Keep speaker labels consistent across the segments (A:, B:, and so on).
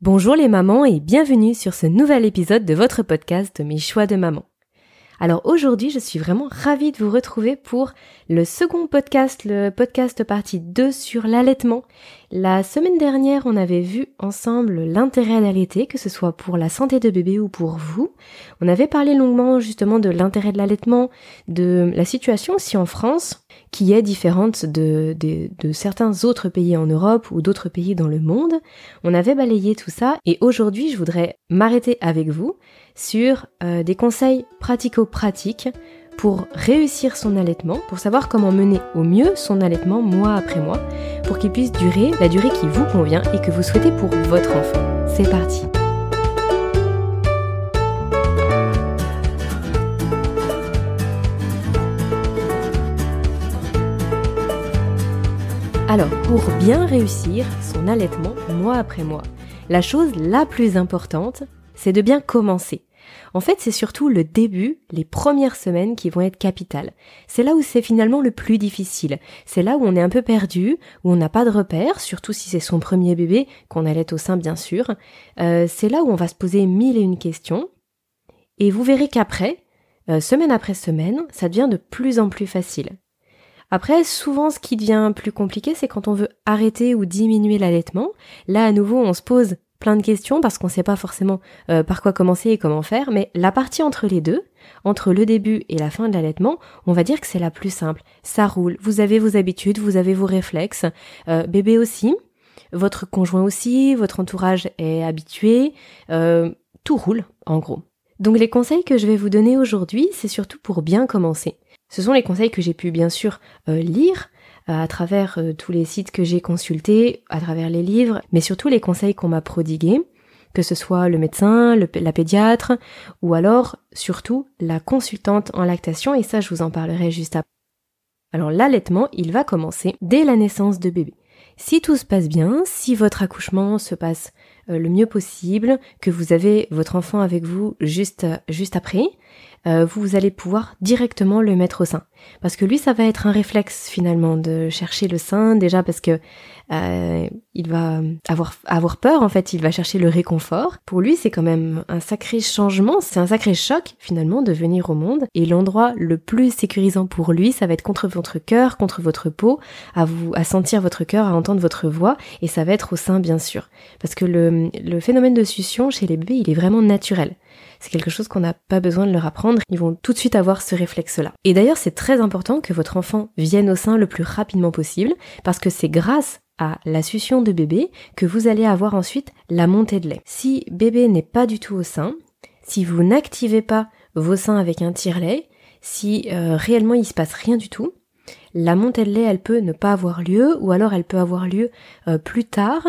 A: Bonjour les mamans et bienvenue sur ce nouvel épisode de votre podcast Mes choix de maman. Alors aujourd'hui, je suis vraiment ravie de vous retrouver pour le second podcast, le podcast partie 2 sur l'allaitement. La semaine dernière, on avait vu ensemble l'intérêt d'allaiter, que ce soit pour la santé de bébé ou pour vous. On avait parlé longuement justement de l'intérêt de l'allaitement, de la situation aussi en France, qui est différente de, de, certains autres pays en Europe ou d'autres pays dans le monde. On avait balayé tout ça et aujourd'hui, je voudrais m'arrêter avec vous sur euh, des conseils pratico-pratiques pour réussir son allaitement, pour savoir comment mener au mieux son allaitement mois après mois, pour qu'il puisse durer la durée qui vous convient et que vous souhaitez pour votre enfant. C'est parti Alors, pour bien réussir son allaitement mois après mois, la chose la plus importante, c'est de bien commencer. En fait, c'est surtout le début, les premières semaines qui vont être capitales. C'est là où c'est finalement le plus difficile. C'est là où on est un peu perdu, où on n'a pas de repères, surtout si c'est son premier bébé, qu'on allait au sein bien sûr. Euh, c'est là où on va se poser mille et une questions. Et vous verrez qu'après, euh, semaine après semaine, ça devient de plus en plus facile. Après, souvent, ce qui devient plus compliqué, c'est quand on veut arrêter ou diminuer l'allaitement. Là, à nouveau, on se pose plein de questions parce qu'on ne sait pas forcément euh, par quoi commencer et comment faire, mais la partie entre les deux, entre le début et la fin de l'allaitement, on va dire que c'est la plus simple. Ça roule, vous avez vos habitudes, vous avez vos réflexes, euh, bébé aussi, votre conjoint aussi, votre entourage est habitué, euh, tout roule en gros. Donc les conseils que je vais vous donner aujourd'hui, c'est surtout pour bien commencer. Ce sont les conseils que j'ai pu bien sûr lire, à travers euh, tous les sites que j'ai consultés, à travers les livres, mais surtout les conseils qu'on m'a prodigués, que ce soit le médecin, la pédiatre, ou alors surtout la consultante en lactation, et ça je vous en parlerai juste après. Alors l'allaitement, il va commencer dès la naissance de bébé. Si tout se passe bien, si votre accouchement se passe euh, le mieux possible, que vous avez votre enfant avec vous juste, juste après, euh, vous allez pouvoir directement le mettre au sein. Parce que lui, ça va être un réflexe finalement de chercher le sein, déjà parce que euh, il va avoir, avoir peur, en fait, il va chercher le réconfort. Pour lui, c'est quand même un sacré changement, c'est un sacré choc finalement de venir au monde. Et l'endroit le plus sécurisant pour lui, ça va être contre votre cœur, contre votre peau, à vous, à sentir votre cœur, à entendre votre voix, et ça va être au sein bien sûr. Parce que le, le phénomène de succion chez les bébés, il est vraiment naturel. C'est quelque chose qu'on n'a pas besoin de leur apprendre, ils vont tout de suite avoir ce réflexe-là. Et d'ailleurs, c'est très important que votre enfant vienne au sein le plus rapidement possible, parce que c'est grâce à la succion de bébé que vous allez avoir ensuite la montée de lait. Si bébé n'est pas du tout au sein, si vous n'activez pas vos seins avec un tire-lait, si euh, réellement il se passe rien du tout, la montée de lait elle peut ne pas avoir lieu ou alors elle peut avoir lieu euh, plus tard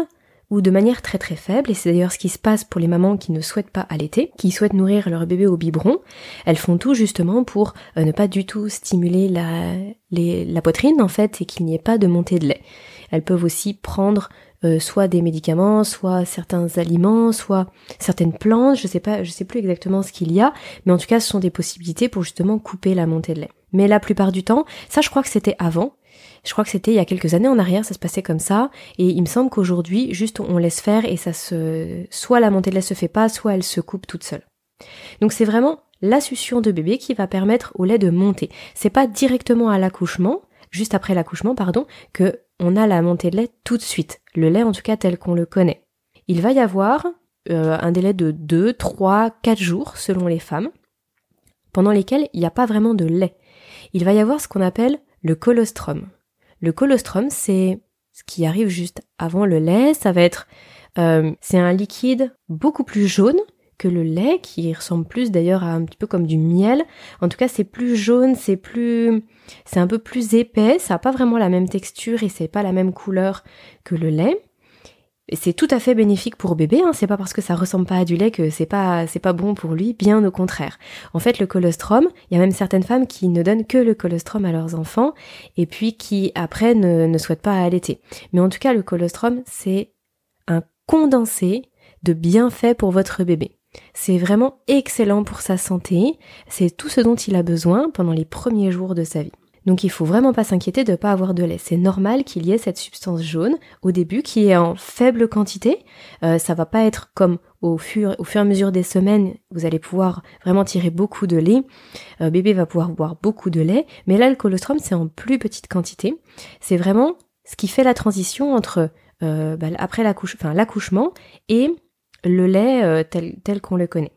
A: ou de manière très très faible, et c'est d'ailleurs ce qui se passe pour les mamans qui ne souhaitent pas allaiter, qui souhaitent nourrir leur bébé au biberon, elles font tout justement pour euh, ne pas du tout stimuler la, la poitrine en fait et qu'il n'y ait pas de montée de lait. Elles peuvent aussi prendre euh, soit des médicaments, soit certains aliments, soit certaines plantes, je sais pas, je sais plus exactement ce qu'il y a, mais en tout cas ce sont des possibilités pour justement couper la montée de lait. Mais la plupart du temps, ça je crois que c'était avant, je crois que c'était il y a quelques années en arrière, ça se passait comme ça. Et il me semble qu'aujourd'hui, juste on laisse faire et ça se, soit la montée de lait se fait pas, soit elle se coupe toute seule. Donc c'est vraiment la succion de bébé qui va permettre au lait de monter. C'est pas directement à l'accouchement, juste après l'accouchement, pardon, que on a la montée de lait tout de suite. Le lait en tout cas tel qu'on le connaît. Il va y avoir euh, un délai de 2, 3, 4 jours selon les femmes, pendant lesquels il n'y a pas vraiment de lait. Il va y avoir ce qu'on appelle le colostrum. Le colostrum, c'est ce qui arrive juste avant le lait. Ça va être, euh, c'est un liquide beaucoup plus jaune que le lait, qui ressemble plus d'ailleurs à un petit peu comme du miel. En tout cas, c'est plus jaune, c'est plus, c'est un peu plus épais. Ça n'a pas vraiment la même texture et c'est pas la même couleur que le lait c'est tout à fait bénéfique pour bébé, hein. c'est pas parce que ça ressemble pas à du lait que c'est pas c'est pas bon pour lui, bien au contraire. En fait, le colostrum, il y a même certaines femmes qui ne donnent que le colostrum à leurs enfants et puis qui après ne, ne souhaitent pas allaiter. Mais en tout cas, le colostrum, c'est un condensé de bienfaits pour votre bébé. C'est vraiment excellent pour sa santé, c'est tout ce dont il a besoin pendant les premiers jours de sa vie. Donc il faut vraiment pas s'inquiéter de ne pas avoir de lait. C'est normal qu'il y ait cette substance jaune au début qui est en faible quantité. Euh, ça va pas être comme au fur, et à mesure des semaines, vous allez pouvoir vraiment tirer beaucoup de lait. Euh, bébé va pouvoir boire beaucoup de lait. Mais là, le colostrum, c'est en plus petite quantité. C'est vraiment ce qui fait la transition entre euh, bah, après l'accouchement et le lait euh, tel, tel qu'on le connaît.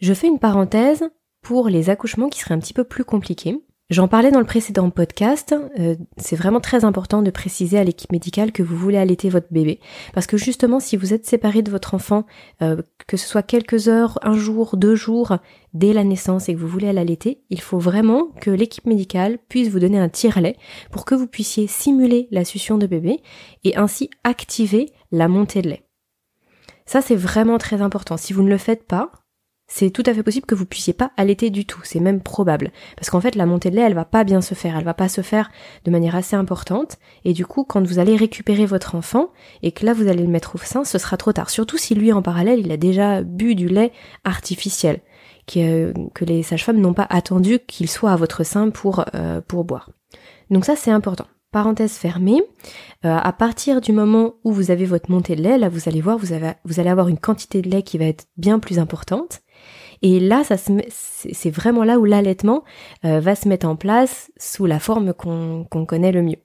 A: Je fais une parenthèse pour les accouchements qui seraient un petit peu plus compliqués. J'en parlais dans le précédent podcast, euh, c'est vraiment très important de préciser à l'équipe médicale que vous voulez allaiter votre bébé. Parce que justement, si vous êtes séparé de votre enfant, euh, que ce soit quelques heures, un jour, deux jours, dès la naissance et que vous voulez l'allaiter, il faut vraiment que l'équipe médicale puisse vous donner un tire-lait pour que vous puissiez simuler la succion de bébé et ainsi activer la montée de lait. Ça, c'est vraiment très important. Si vous ne le faites pas, c'est tout à fait possible que vous puissiez pas allaiter du tout, c'est même probable. Parce qu'en fait, la montée de lait, elle va pas bien se faire, elle va pas se faire de manière assez importante, et du coup, quand vous allez récupérer votre enfant, et que là vous allez le mettre au sein, ce sera trop tard. Surtout si lui, en parallèle, il a déjà bu du lait artificiel, que, que les sages-femmes n'ont pas attendu qu'il soit à votre sein pour, euh, pour boire. Donc ça, c'est important. Parenthèse fermée, euh, à partir du moment où vous avez votre montée de lait, là vous allez voir, vous, avez, vous allez avoir une quantité de lait qui va être bien plus importante. Et là, c'est vraiment là où l'allaitement euh, va se mettre en place sous la forme qu'on connaît le mieux.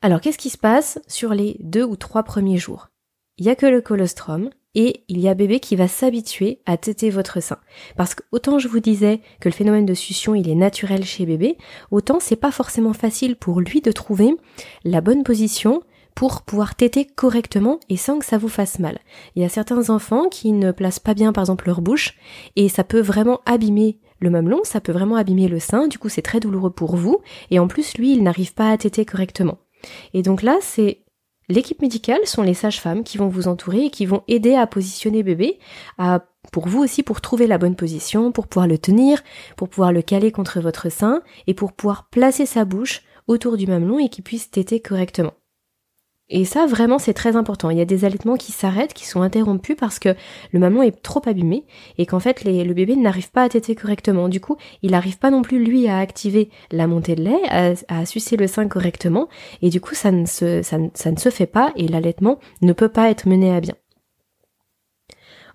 A: Alors, qu'est-ce qui se passe sur les deux ou trois premiers jours? Il y a que le colostrum et il y a bébé qui va s'habituer à téter votre sein. Parce que autant je vous disais que le phénomène de succion il est naturel chez bébé, autant c'est pas forcément facile pour lui de trouver la bonne position pour pouvoir téter correctement et sans que ça vous fasse mal. Il y a certains enfants qui ne placent pas bien par exemple leur bouche et ça peut vraiment abîmer le mamelon, ça peut vraiment abîmer le sein, du coup c'est très douloureux pour vous et en plus lui il n'arrive pas à téter correctement. Et donc là c'est l'équipe médicale sont les sages-femmes qui vont vous entourer et qui vont aider à positionner bébé, à pour vous aussi pour trouver la bonne position, pour pouvoir le tenir, pour pouvoir le caler contre votre sein et pour pouvoir placer sa bouche autour du mamelon et qu'il puisse téter correctement. Et ça, vraiment, c'est très important. Il y a des allaitements qui s'arrêtent, qui sont interrompus parce que le mamelon est trop abîmé et qu'en fait, le bébé n'arrive pas à téter correctement. Du coup, il n'arrive pas non plus, lui, à activer la montée de lait, à, sucer le sein correctement. Et du coup, ça ne se, ça, ne se fait pas et l'allaitement ne peut pas être mené à bien.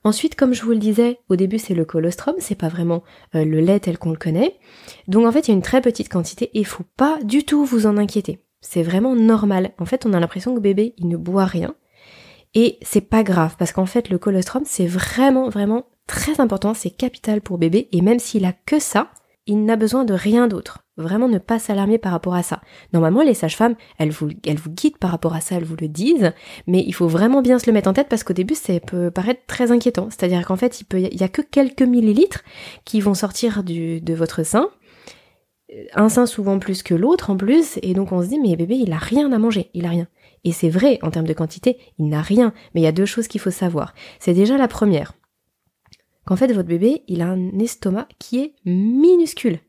A: Ensuite, comme je vous le disais, au début c'est le colostrum, c'est pas vraiment euh, le lait tel qu'on le connaît. Donc en fait, il y a une très petite quantité et il faut pas du tout vous en inquiéter. C'est vraiment normal. En fait, on a l'impression que bébé, il ne boit rien. Et c'est pas grave, parce qu'en fait, le colostrum, c'est vraiment, vraiment très important, c'est capital pour bébé, et même s'il a que ça, il n'a besoin de rien d'autre. Vraiment ne pas s'alarmer par rapport à ça. Normalement, les sages-femmes, elles vous, elles vous guident par rapport à ça, elles vous le disent, mais il faut vraiment bien se le mettre en tête parce qu'au début, ça peut paraître très inquiétant. C'est-à-dire qu'en fait, il peut, y a que quelques millilitres qui vont sortir du, de votre sein, un sein souvent plus que l'autre en plus, et donc on se dit mais bébé il a rien à manger, il a rien. Et c'est vrai en termes de quantité, il n'a rien, mais il y a deux choses qu'il faut savoir. C'est déjà la première, qu'en fait votre bébé il a un estomac qui est minuscule,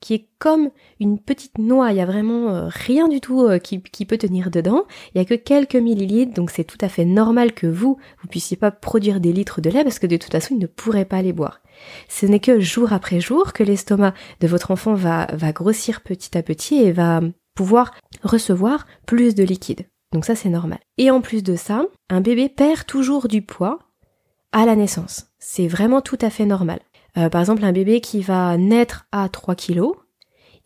A: qui est comme une petite noix, il y a vraiment euh, rien du tout euh, qui, peut tenir dedans, il y a que quelques millilitres, donc c'est tout à fait normal que vous, vous puissiez pas produire des litres de lait parce que de toute façon il ne pourrait pas les boire. Ce n'est que jour après jour que l'estomac de votre enfant va, grossir petit à petit et va pouvoir recevoir plus de liquide. Donc ça c'est normal. Et en plus de ça, un bébé perd toujours du poids à la naissance. C'est vraiment tout à fait normal. Euh, par exemple, un bébé qui va naître à 3 kg,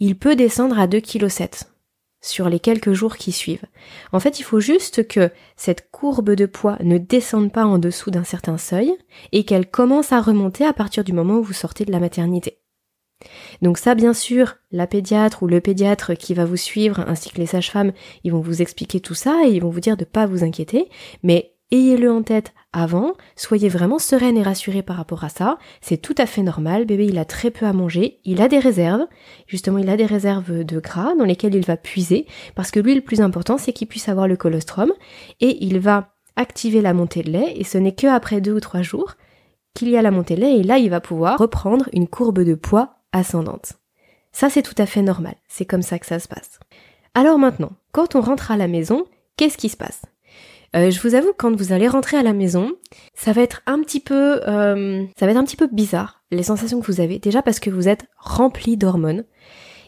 A: il peut descendre à 2 kg 7 sur les quelques jours qui suivent. En fait, il faut juste que cette courbe de poids ne descende pas en dessous d'un certain seuil et qu'elle commence à remonter à partir du moment où vous sortez de la maternité. Donc ça, bien sûr, la pédiatre ou le pédiatre qui va vous suivre, ainsi que les sages-femmes, ils vont vous expliquer tout ça et ils vont vous dire de ne pas vous inquiéter, mais ayez-le en tête avant, soyez vraiment sereine et rassurée par rapport à ça, c'est tout à fait normal, bébé il a très peu à manger, il a des réserves, justement il a des réserves de gras dans lesquelles il va puiser, parce que lui le plus important c'est qu'il puisse avoir le colostrum, et il va activer la montée de lait, et ce n'est que après deux ou trois jours qu'il y a la montée de lait, et là il va pouvoir reprendre une courbe de poids ascendante. Ça c'est tout à fait normal, c'est comme ça que ça se passe. Alors maintenant, quand on rentre à la maison, qu'est-ce qui se passe? Euh, je vous avoue, quand vous allez rentrer à la maison, ça va être un petit peu, euh, ça va être un petit peu bizarre les sensations que vous avez. Déjà parce que vous êtes rempli d'hormones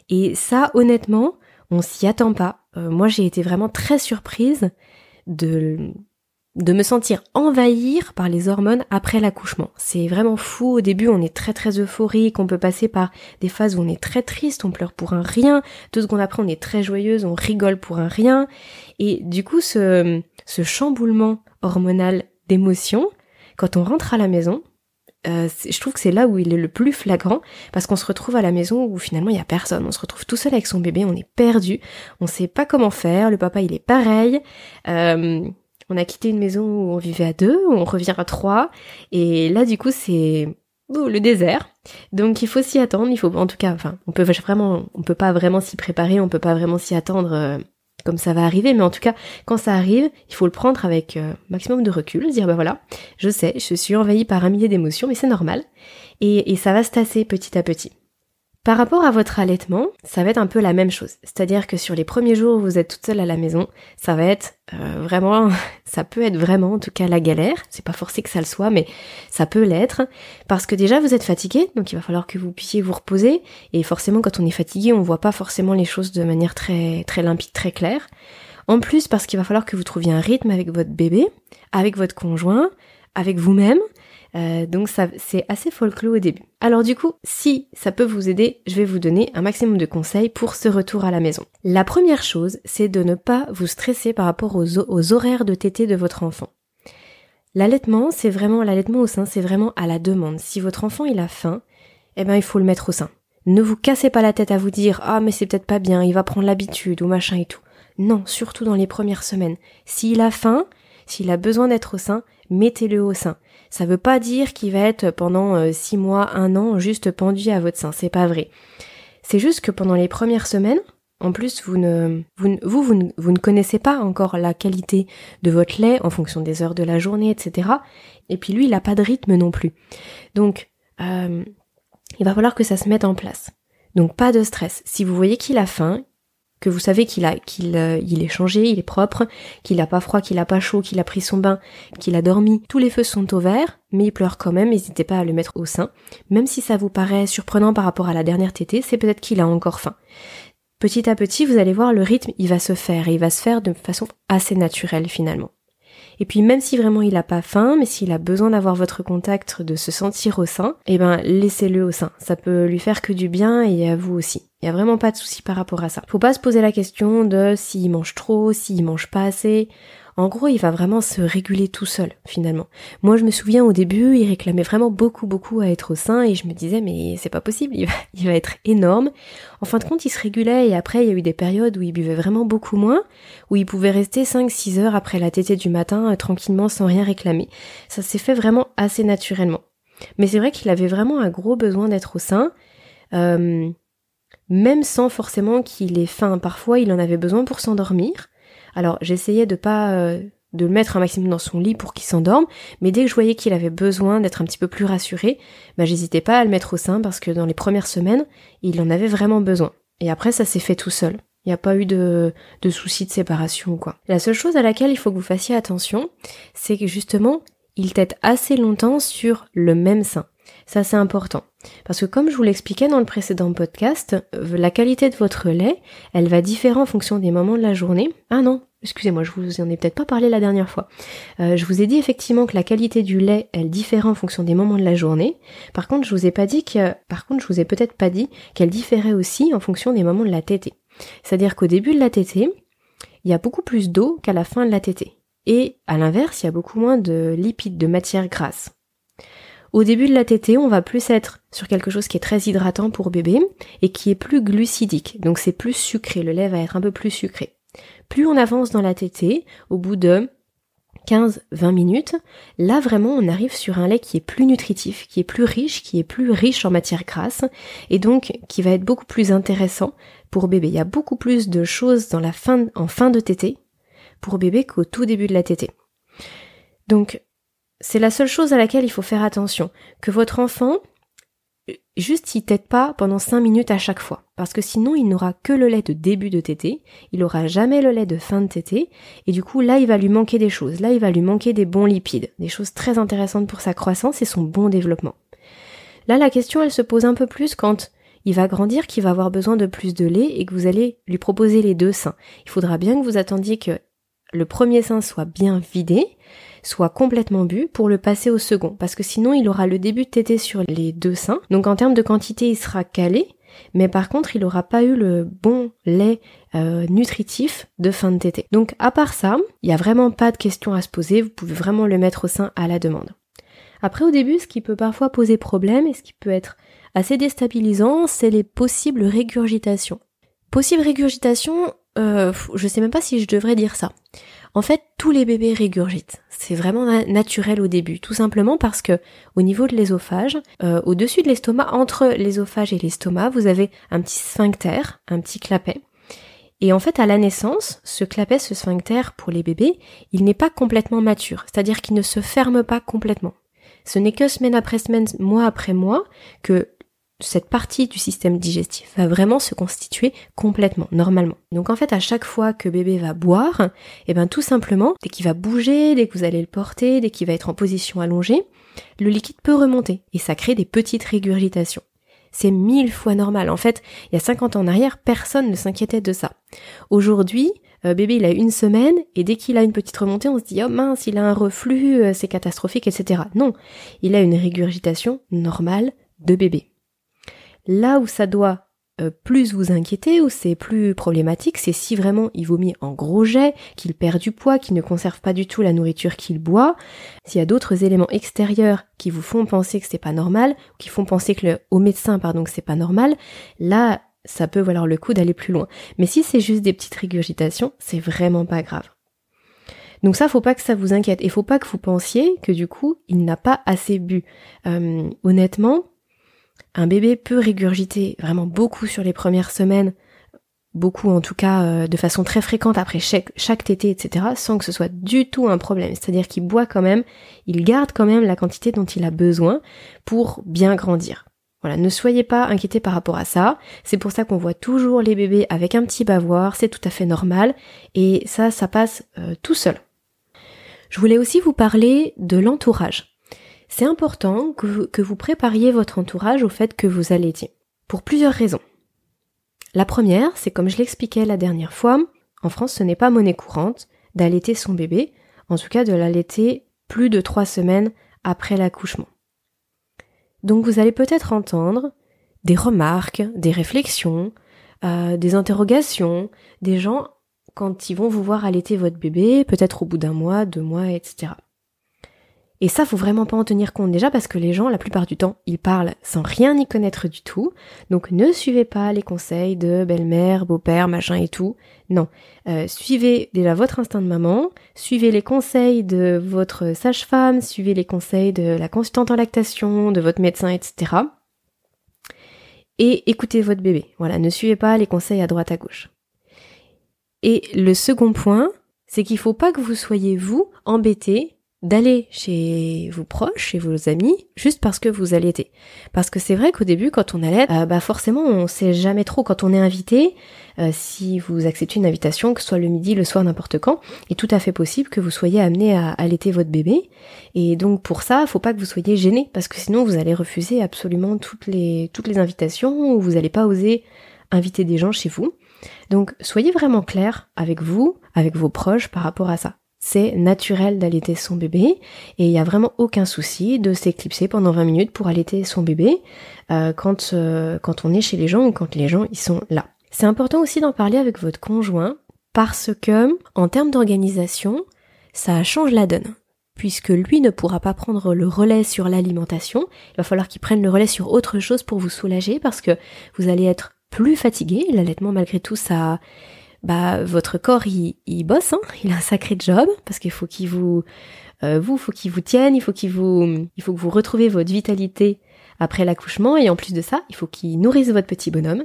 A: Et ça, honnêtement, on s'y attend pas. Euh, moi, j'ai été vraiment très surprise de de me sentir envahir par les hormones après l'accouchement. C'est vraiment fou. Au début, on est très très euphorique, on peut passer par des phases où on est très triste, on pleure pour un rien. Deux secondes après, on est très joyeuse, on rigole pour un rien. Et du coup, ce, ce chamboulement hormonal d'émotions, quand on rentre à la maison, euh, je trouve que c'est là où il est le plus flagrant parce qu'on se retrouve à la maison où finalement il y a personne. On se retrouve tout seul avec son bébé, on est perdu, on sait pas comment faire. Le papa il est pareil. Euh, on a quitté une maison où on vivait à deux, on revient à trois, et là du coup c'est le désert. Donc il faut s'y attendre, il faut en tout cas, enfin, on peut vraiment, on peut pas vraiment s'y préparer, on peut pas vraiment s'y attendre euh, comme ça va arriver, mais en tout cas, quand ça arrive, il faut le prendre avec euh, maximum de recul, dire bah voilà, je sais, je suis envahie par un millier d'émotions, mais c'est normal, et, et ça va se tasser petit à petit. Par rapport à votre allaitement, ça va être un peu la même chose. C'est-à-dire que sur les premiers jours où vous êtes toute seule à la maison, ça va être euh, vraiment, ça peut être vraiment en tout cas la galère. C'est pas forcé que ça le soit, mais ça peut l'être. Parce que déjà vous êtes fatigué, donc il va falloir que vous puissiez vous reposer. Et forcément quand on est fatigué, on voit pas forcément les choses de manière très, très limpide, très claire. En plus parce qu'il va falloir que vous trouviez un rythme avec votre bébé, avec votre conjoint, avec vous-même. Euh, donc c'est assez folklore au début. Alors du coup, si ça peut vous aider, je vais vous donner un maximum de conseils pour ce retour à la maison. La première chose, c'est de ne pas vous stresser par rapport aux, horaires de tété de votre enfant. L'allaitement, c'est vraiment l'allaitement au sein, c'est vraiment à la demande. Si votre enfant il a faim, eh ben il faut le mettre au sein. Ne vous cassez pas la tête à vous dire ah mais c'est peut-être pas bien, il va prendre l'habitude ou machin et tout. Non, surtout dans les premières semaines. S'il a faim, s'il a besoin d'être au sein, mettez-le au sein. Ça veut pas dire qu'il va être pendant euh, six mois, un an, juste pendu à votre sein. C'est pas vrai. C'est juste que pendant les premières semaines, en plus, vous ne, vous, ne, connaissez pas encore la qualité de votre lait en fonction des heures de la journée, etc. Et puis lui, il n'a pas de rythme non plus. Donc, euh, il va falloir que ça se mette en place. Donc pas de stress. Si vous voyez qu'il a faim, vous savez qu'il a qu'il euh, est changé, il est propre, qu'il a pas froid, qu'il a pas chaud, qu'il a pris son bain, qu'il a dormi, tous les feux sont au vert, mais il pleure quand même, n'hésitez pas à le mettre au sein. Même si ça vous paraît surprenant par rapport à la dernière tétée, c'est peut-être qu'il a encore faim. Petit à petit, vous allez voir le rythme, il va se faire et il va se faire de façon assez naturelle finalement. Et puis même si vraiment il a pas faim, mais s'il a besoin d'avoir votre contact, de se sentir au sein, eh ben laissez-le au sein. Ça peut lui faire que du bien et à vous aussi. Il y a vraiment pas de souci par rapport à ça. Faut pas se poser la question de s'il mange trop, s'il mange pas assez. En gros, il va vraiment se réguler tout seul, finalement. Moi, je me souviens au début, il réclamait vraiment beaucoup, beaucoup à être au sein, et je me disais, mais c'est pas possible, il va, il va être énorme. En fin de compte, il se régulait, et après, il y a eu des périodes où il buvait vraiment beaucoup moins, où il pouvait rester 5-6 heures après la tétée du matin, euh, tranquillement, sans rien réclamer. Ça s'est fait vraiment assez naturellement. Mais c'est vrai qu'il avait vraiment un gros besoin d'être au sein. Euh, même sans forcément qu'il ait faim. Parfois, il en avait besoin pour s'endormir. Alors, j'essayais de pas euh, de le mettre un maximum dans son lit pour qu'il s'endorme, mais dès que je voyais qu'il avait besoin d'être un petit peu plus rassuré, bah j'hésitais pas à le mettre au sein parce que dans les premières semaines, il en avait vraiment besoin. Et après, ça s'est fait tout seul. Il n'y a pas eu de, de soucis de séparation ou quoi. La seule chose à laquelle il faut que vous fassiez attention, c'est que justement, il tête assez longtemps sur le même sein. Ça c'est important. Parce que comme je vous l'expliquais dans le précédent podcast, euh, la qualité de votre lait, elle va différer en fonction des moments de la journée. Ah non, excusez-moi, je vous en ai peut-être pas parlé la dernière fois. Euh, je vous ai dit effectivement que la qualité du lait, elle différait en fonction des moments de la journée. Par contre, je vous ai vous ai peut-être pas dit qu'elle différait aussi en fonction des moments de la tétée. C'est-à-dire qu'au début de la tétée, il y a beaucoup plus d'eau qu'à la fin de la tétée. Et à l'inverse, il y a beaucoup moins de lipides, de matière grasse. Au début de la tétée, on va plus être sur quelque chose qui est très hydratant pour bébé et qui est plus glucidique. Donc c'est plus sucré, le lait va être un peu plus sucré. Plus on avance dans la tétée, au bout de 15-20 minutes, là vraiment on arrive sur un lait qui est plus nutritif, qui est plus riche, qui est plus riche en matière grasse et donc qui va être beaucoup plus intéressant pour bébé. Il y a beaucoup plus de choses dans la fin, en fin de tétée pour bébé qu'au tout début de la tétée. Donc c'est la seule chose à laquelle il faut faire attention. Que votre enfant, juste il tète pas pendant 5 minutes à chaque fois. Parce que sinon, il n'aura que le lait de début de tétée, il aura jamais le lait de fin de tétée, et du coup, là, il va lui manquer des choses. Là, il va lui manquer des bons lipides, des choses très intéressantes pour sa croissance et son bon développement. Là, la question, elle se pose un peu plus quand il va grandir, qu'il va avoir besoin de plus de lait et que vous allez lui proposer les deux seins. Il faudra bien que vous attendiez que le premier sein soit bien vidé, soit complètement bu pour le passer au second, parce que sinon il aura le début de tété sur les deux seins. Donc en termes de quantité, il sera calé, mais par contre il n'aura pas eu le bon lait euh, nutritif de fin de tété. Donc à part ça, il n'y a vraiment pas de questions à se poser, vous pouvez vraiment le mettre au sein à la demande. Après au début, ce qui peut parfois poser problème et ce qui peut être assez déstabilisant, c'est les possibles régurgitations. Possible régurgitation, euh, je sais même pas si je devrais dire ça. En fait, tous les bébés régurgitent. C'est vraiment naturel au début, tout simplement parce que au niveau de l'ésophage, euh, au-dessus de l'estomac, entre l'ésophage et l'estomac, vous avez un petit sphincter, un petit clapet. Et en fait, à la naissance, ce clapet, ce sphincter pour les bébés, il n'est pas complètement mature, c'est-à-dire qu'il ne se ferme pas complètement. Ce n'est que semaine après semaine, mois après mois, que cette partie du système digestif va vraiment se constituer complètement, normalement. Donc en fait, à chaque fois que bébé va boire, et eh ben tout simplement, dès qu'il va bouger, dès que vous allez le porter, dès qu'il va être en position allongée, le liquide peut remonter et ça crée des petites régurgitations. C'est mille fois normal. En fait, il y a 50 ans en arrière, personne ne s'inquiétait de ça. Aujourd'hui, euh, bébé il a une semaine et dès qu'il a une petite remontée, on se dit oh mince, il a un reflux, euh, c'est catastrophique, etc. Non, il a une régurgitation normale de bébé. Là où ça doit euh, plus vous inquiéter, ou c'est plus problématique, c'est si vraiment il vomit en gros jet, qu'il perd du poids, qu'il ne conserve pas du tout la nourriture qu'il boit, s'il y a d'autres éléments extérieurs qui vous font penser que c'est pas normal, qui font penser que le, au médecin pardon que c'est pas normal, là ça peut valoir le coup d'aller plus loin. Mais si c'est juste des petites régurgitations, c'est vraiment pas grave. Donc ça, faut pas que ça vous inquiète. Et faut pas que vous pensiez que du coup, il n'a pas assez bu. Euh, honnêtement, un bébé peut régurgiter vraiment beaucoup sur les premières semaines, beaucoup en tout cas euh, de façon très fréquente après chaque, chaque tété, etc., sans que ce soit du tout un problème. C'est-à-dire qu'il boit quand même, il garde quand même la quantité dont il a besoin pour bien grandir. Voilà, ne soyez pas inquiétés par rapport à ça. C'est pour ça qu'on voit toujours les bébés avec un petit bavoir, c'est tout à fait normal, et ça, ça passe euh, tout seul. Je voulais aussi vous parler de l'entourage c'est important que vous, prépariez votre entourage au fait que vous allaitiez. Pour plusieurs raisons. La première, c'est comme je l'expliquais la dernière fois, en France ce n'est pas monnaie courante d'allaiter son bébé, en tout cas de l'allaiter plus de trois semaines après l'accouchement. Donc vous allez peut-être entendre des remarques, des réflexions, euh, des interrogations, des gens quand ils vont vous voir allaiter votre bébé, peut-être au bout d'un mois, deux mois, etc. Et ça, faut vraiment pas en tenir compte déjà parce que les gens, la plupart du temps, ils parlent sans rien y connaître du tout. Donc ne suivez pas les conseils de belle-mère, beau-père, machin et tout. Non. Euh, suivez déjà votre instinct de maman, suivez les conseils de votre sage-femme, suivez les conseils de la consultante en lactation, de votre médecin, etc. Et écoutez votre bébé. Voilà, ne suivez pas les conseils à droite à gauche. Et le second point, c'est qu'il faut pas que vous soyez vous embêté d'aller chez vos proches, chez vos amis, juste parce que vous allaitez. Parce que c'est vrai qu'au début, quand on allait, euh, bah forcément, on sait jamais trop quand on est invité, euh, si vous acceptez une invitation, que ce soit le midi, le soir, n'importe quand, il est tout à fait possible que vous soyez amené à allaiter votre bébé. Et donc pour ça, faut pas que vous soyez gêné, parce que sinon vous allez refuser absolument toutes les toutes les invitations, ou vous n'allez pas oser inviter des gens chez vous. Donc soyez vraiment clair avec vous, avec vos proches par rapport à ça c'est naturel d'allaiter son bébé et il n'y a vraiment aucun souci de s'éclipser pendant 20 minutes pour allaiter son bébé euh, quand, euh, quand on est chez les gens ou quand les gens ils sont là. C'est important aussi d'en parler avec votre conjoint parce que en termes d'organisation, ça change la donne. Puisque lui ne pourra pas prendre le relais sur l'alimentation, il va falloir qu'il prenne le relais sur autre chose pour vous soulager parce que vous allez être plus fatigué. L'allaitement malgré tout ça bah votre corps il, il bosse, hein, il a un sacré job parce qu'il faut qu'il vous euh, vous faut qu'il vous tienne, il faut qu'il vous il faut que vous retrouvez votre vitalité après l'accouchement. Et en plus de ça, il faut qu'il nourrisse votre petit bonhomme.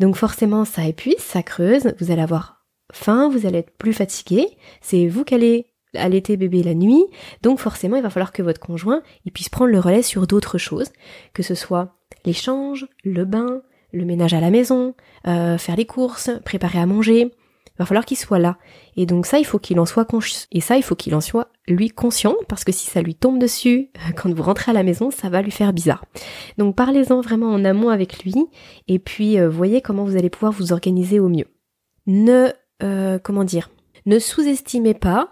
A: Donc forcément ça épuise, ça creuse, vous allez avoir faim, vous allez être plus fatigué, c'est vous qui allez allaiter bébé la nuit, donc forcément il va falloir que votre conjoint il puisse prendre le relais sur d'autres choses, que ce soit l'échange, le bain, le ménage à la maison, euh, faire les courses, préparer à manger, Il va falloir qu'il soit là. Et donc ça, il faut qu'il en soit conscient. Et ça, il faut qu'il en soit lui conscient, parce que si ça lui tombe dessus quand vous rentrez à la maison, ça va lui faire bizarre. Donc parlez-en vraiment en amont avec lui, et puis euh, voyez comment vous allez pouvoir vous organiser au mieux. Ne, euh, comment dire, ne sous-estimez pas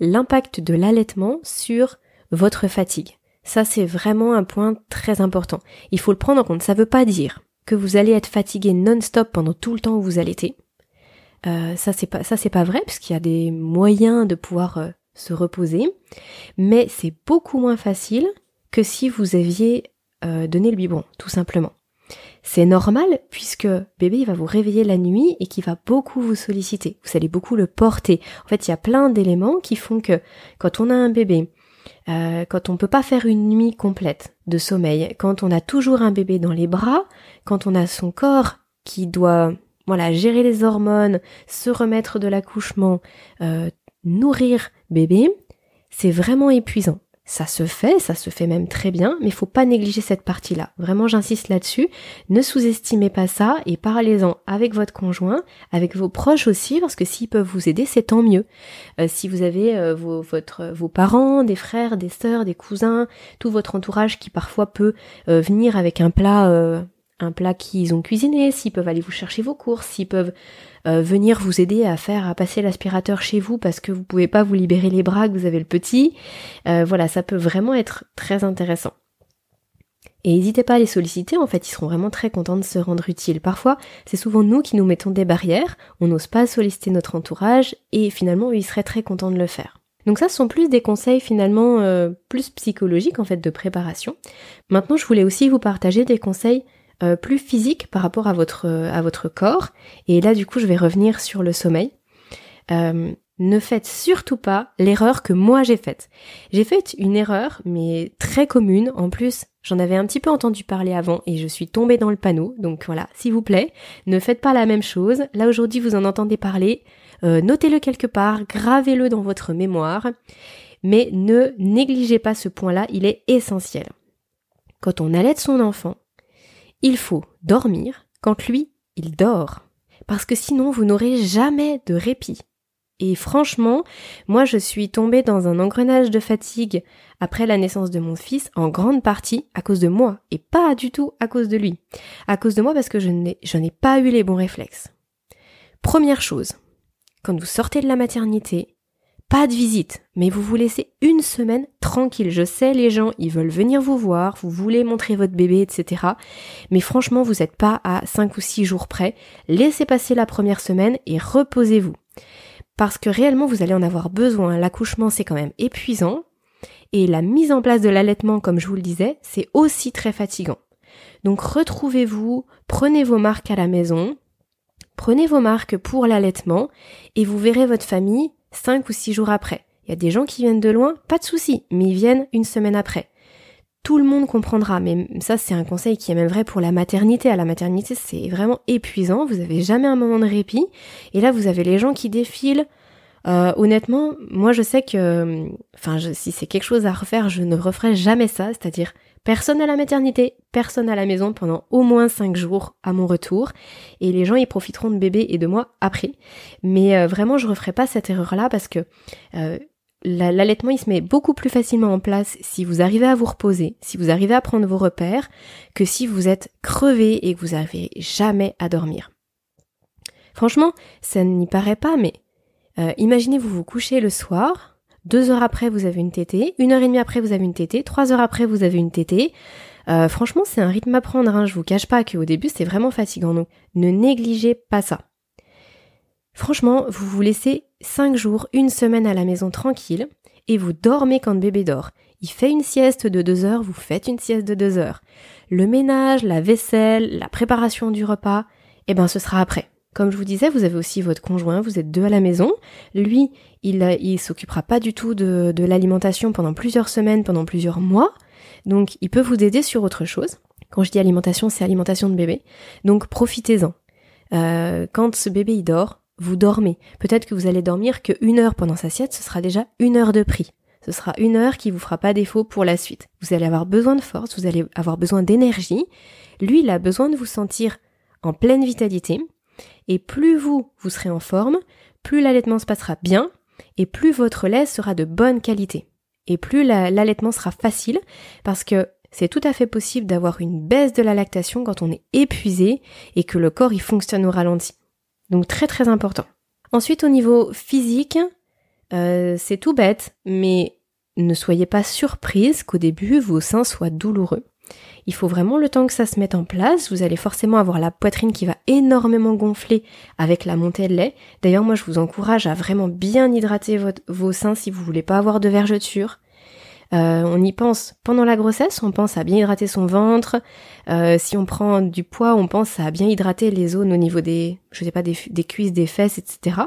A: l'impact de l'allaitement sur votre fatigue. Ça, c'est vraiment un point très important. Il faut le prendre en compte. Ça ne veut pas dire que vous allez être fatigué non-stop pendant tout le temps où vous allaitez. Euh, ça c'est pas ça c'est pas vrai puisqu'il y a des moyens de pouvoir euh, se reposer, mais c'est beaucoup moins facile que si vous aviez euh, donné le biberon, tout simplement. C'est normal puisque bébé va vous réveiller la nuit et qui va beaucoup vous solliciter. Vous allez beaucoup le porter. En fait, il y a plein d'éléments qui font que quand on a un bébé euh, quand on peut pas faire une nuit complète de sommeil, quand on a toujours un bébé dans les bras, quand on a son corps qui doit voilà gérer les hormones, se remettre de l'accouchement, euh, nourrir bébé, c'est vraiment épuisant. Ça se fait, ça se fait même très bien, mais faut pas négliger cette partie-là. Vraiment, j'insiste là-dessus. Ne sous-estimez pas ça et parlez-en avec votre conjoint, avec vos proches aussi, parce que s'ils peuvent vous aider, c'est tant mieux. Euh, si vous avez euh, vos, vos parents, des frères, des sœurs, des cousins, tout votre entourage qui parfois peut euh, venir avec un plat un plat qu'ils ont cuisiné, s'ils peuvent aller vous chercher vos courses, s'ils peuvent euh, venir vous aider à faire à passer l'aspirateur chez vous parce que vous pouvez pas vous libérer les bras, que vous avez le petit. Euh, voilà, ça peut vraiment être très intéressant. Et n'hésitez pas à les solliciter, en fait, ils seront vraiment très contents de se rendre utiles. Parfois, c'est souvent nous qui nous mettons des barrières, on n'ose pas solliciter notre entourage, et finalement, ils seraient très contents de le faire. Donc ça, ce sont plus des conseils finalement euh, plus psychologiques, en fait, de préparation. Maintenant, je voulais aussi vous partager des conseils euh, plus physique par rapport à votre, euh, à votre corps. Et là, du coup, je vais revenir sur le sommeil. Euh, ne faites surtout pas l'erreur que moi j'ai faite. J'ai fait une erreur, mais très commune. En plus, j'en avais un petit peu entendu parler avant et je suis tombée dans le panneau. Donc voilà, s'il vous plaît, ne faites pas la même chose. Là aujourd'hui, vous en entendez parler. Notez-le quelque part, gravez-le dans votre mémoire. Mais ne négligez pas ce point-là, il est essentiel. Quand on allait son enfant, il faut dormir quand lui, il dort. Parce que sinon, vous n'aurez jamais de répit. Et franchement, moi je suis tombée dans un engrenage de fatigue après la naissance de mon fils en grande partie à cause de moi et pas du tout à cause de lui. À cause de moi parce que je n'ai, pas eu les bons réflexes. Première chose, quand vous sortez de la maternité, pas de visite, mais vous vous laissez une semaine tranquille. Je sais, les gens, ils veulent venir vous voir, vous voulez montrer votre bébé, etc. Mais franchement, vous n'êtes pas à 5 ou 6 jours près. Laissez passer la première semaine et reposez-vous. Parce que réellement, vous allez en avoir besoin. L'accouchement, c'est quand même épuisant. Et la mise en place de l'allaitement, comme je vous le disais, c'est aussi très fatigant. Donc retrouvez-vous, prenez vos marques à la maison, prenez vos marques pour l'allaitement, et vous verrez votre famille cinq ou six jours après. Il y a des gens qui viennent de loin, pas de souci, mais ils viennent une semaine après. Tout le monde comprendra, mais ça c'est un conseil qui est même vrai pour la maternité. À la maternité, c'est vraiment épuisant, vous avez jamais un moment de répit, et là vous avez les gens qui défilent. Euh, honnêtement, moi je sais que, enfin, si c'est quelque chose à refaire, je ne referai jamais ça, c'est-à-dire Personne à la maternité, personne à la maison pendant au moins 5 jours à mon retour. Et les gens y profiteront de bébé et de moi après. Mais euh, vraiment, je referai pas cette erreur-là parce que euh, l'allaitement, il se met beaucoup plus facilement en place si vous arrivez à vous reposer, si vous arrivez à prendre vos repères, que si vous êtes crevé et que vous n'arrivez jamais à dormir. Franchement, ça n'y paraît pas, mais euh, imaginez vous vous couchez le soir, deux heures après, vous avez une tétée. Une heure et demie après, vous avez une tétée. Trois heures après, vous avez une tétée. Euh, franchement, c'est un rythme à prendre. Hein. Je vous cache pas qu'au début, c'est vraiment fatigant. Donc, ne négligez pas ça. Franchement, vous vous laissez cinq jours, une semaine à la maison tranquille et vous dormez quand le bébé dort. Il fait une sieste de deux heures, vous faites une sieste de deux heures. Le ménage, la vaisselle, la préparation du repas, eh ben ce sera après. Comme je vous disais, vous avez aussi votre conjoint, vous êtes deux à la maison. Lui, il, il s'occupera pas du tout de, l'alimentation pendant plusieurs semaines, pendant plusieurs mois. Donc, il peut vous aider sur autre chose. Quand je dis alimentation, c'est alimentation de bébé. Donc, profitez-en. Euh, quand ce bébé il dort, vous dormez. Peut-être que vous allez dormir que une heure pendant sa sieste, ce sera déjà une heure de prix. Ce sera une heure qui vous fera pas défaut pour la suite. Vous allez avoir besoin de force, vous allez avoir besoin d'énergie. Lui, il a besoin de vous sentir en pleine vitalité, Et plus vous, vous serez en forme, plus l'allaitement se passera bien, et plus votre lait sera de bonne qualité. Et plus l'allaitement sera facile, parce que c'est tout à fait possible d'avoir une baisse de la lactation quand on est épuisé et que le corps y fonctionne au ralenti. Donc très très important. Ensuite au niveau physique, euh, c'est tout bête, mais ne soyez pas surprise qu'au début vos seins soient douloureux. Il faut vraiment le temps que ça se mette en place. Vous allez forcément avoir la poitrine qui va énormément gonfler avec la montée de lait. D'ailleurs, moi, je vous encourage à vraiment bien hydrater vos seins si vous voulez pas avoir de vergeture. Euh, on y pense pendant la grossesse, on pense à bien hydrater son ventre. Euh, si on prend du poids, on pense à bien hydrater les zones au niveau des, je sais pas, des, des cuisses, des fesses, etc.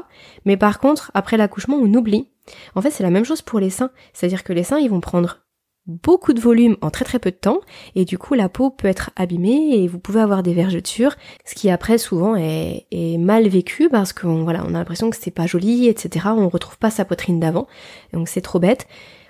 A: Mais par contre, après l'accouchement, on oublie. En fait, c'est la même chose pour les seins. C'est-à-dire que les seins, ils vont prendre beaucoup de volume en très très peu de temps. Et du coup la peau peut être abîmée et vous pouvez avoir des vergetures ce qui après souvent est, est mal vécu parce qu'on voilà on a l'impression que c'est pas joli etc on retrouve pas sa poitrine d'avant. Donc c'est trop bête.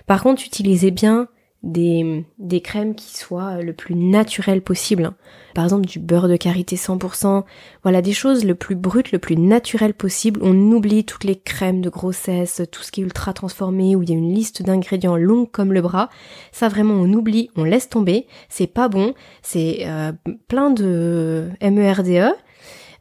A: Par contre, utilisez bien des, des crèmes qui soient le plus naturelles possible. Par exemple, du beurre de karité 100%. Voilà, des choses le plus brutes, le plus naturel possible. On oublie toutes les crèmes de grossesse, tout ce qui est ultra transformé, où il y a une liste d'ingrédients longue comme le bras. Ça vraiment, on oublie, on laisse tomber. C'est pas bon. C'est euh, plein de MERDE. E.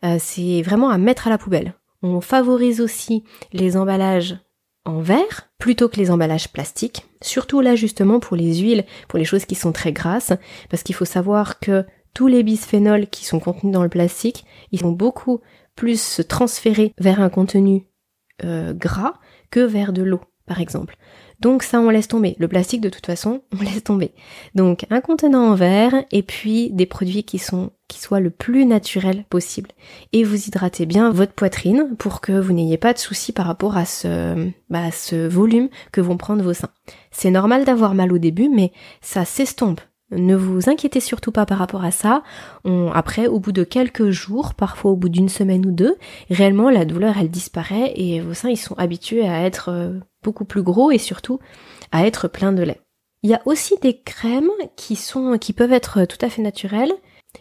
A: Euh, c'est vraiment à mettre à la poubelle. On favorise aussi les emballages en verre plutôt que les emballages plastiques, surtout là justement pour les huiles, pour les choses qui sont très grasses, parce qu'il faut savoir que tous les bisphénols qui sont contenus dans le plastique, ils vont beaucoup plus se transférer vers un contenu euh, gras que vers de l'eau, par exemple. Donc ça, on laisse tomber. Le plastique, de toute façon, on laisse tomber. Donc un contenant en verre et puis des produits qui sont qui soient le plus naturels possible. Et vous hydratez bien votre poitrine pour que vous n'ayez pas de soucis par rapport à ce, bah, volume que vont prendre vos seins. C'est normal d'avoir mal au début, mais ça s'estompe. Ne vous inquiétez surtout pas par rapport à ça. Après, au bout de quelques jours, parfois au bout d'une semaine ou deux, réellement la douleur elle disparaît et vos seins ils sont habitués à être euh, beaucoup plus gros et surtout à être plein de lait. Il y a aussi des crèmes qui peuvent être tout à fait naturelles,